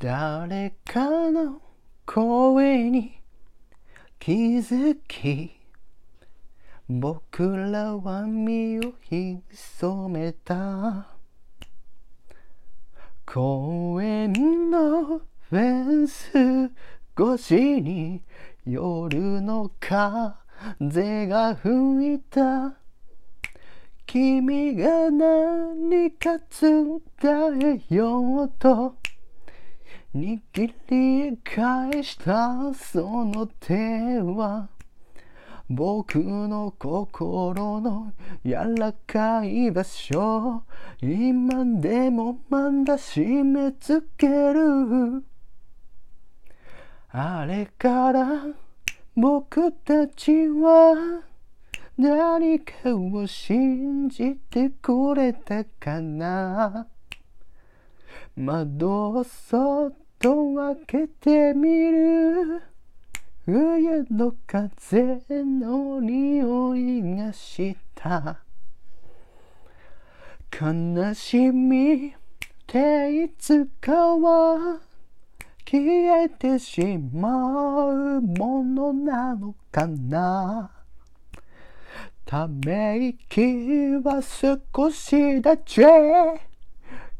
誰かの声に気づき僕らは身を潜めた。公園のフェンス越しに夜の風が吹いた。君が何か伝えようと握り返したその手は僕の心の柔らかい場所今でもまだ締め付ける。あれから僕たちは何かを信じてくれたかな。窓をそっと開けてみる。冬の風の匂いがした。悲しみっていつかは消えてしまうものなのかな。ため息は少しだけ。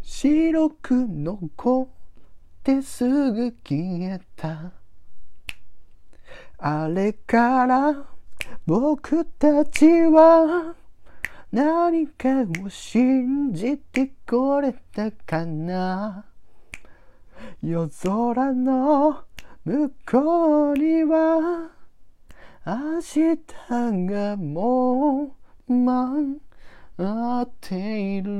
白く残てすぐ消えた。あれから僕たちは何かを信じてくれたかな。夜空の向こうには明日がもう待っている。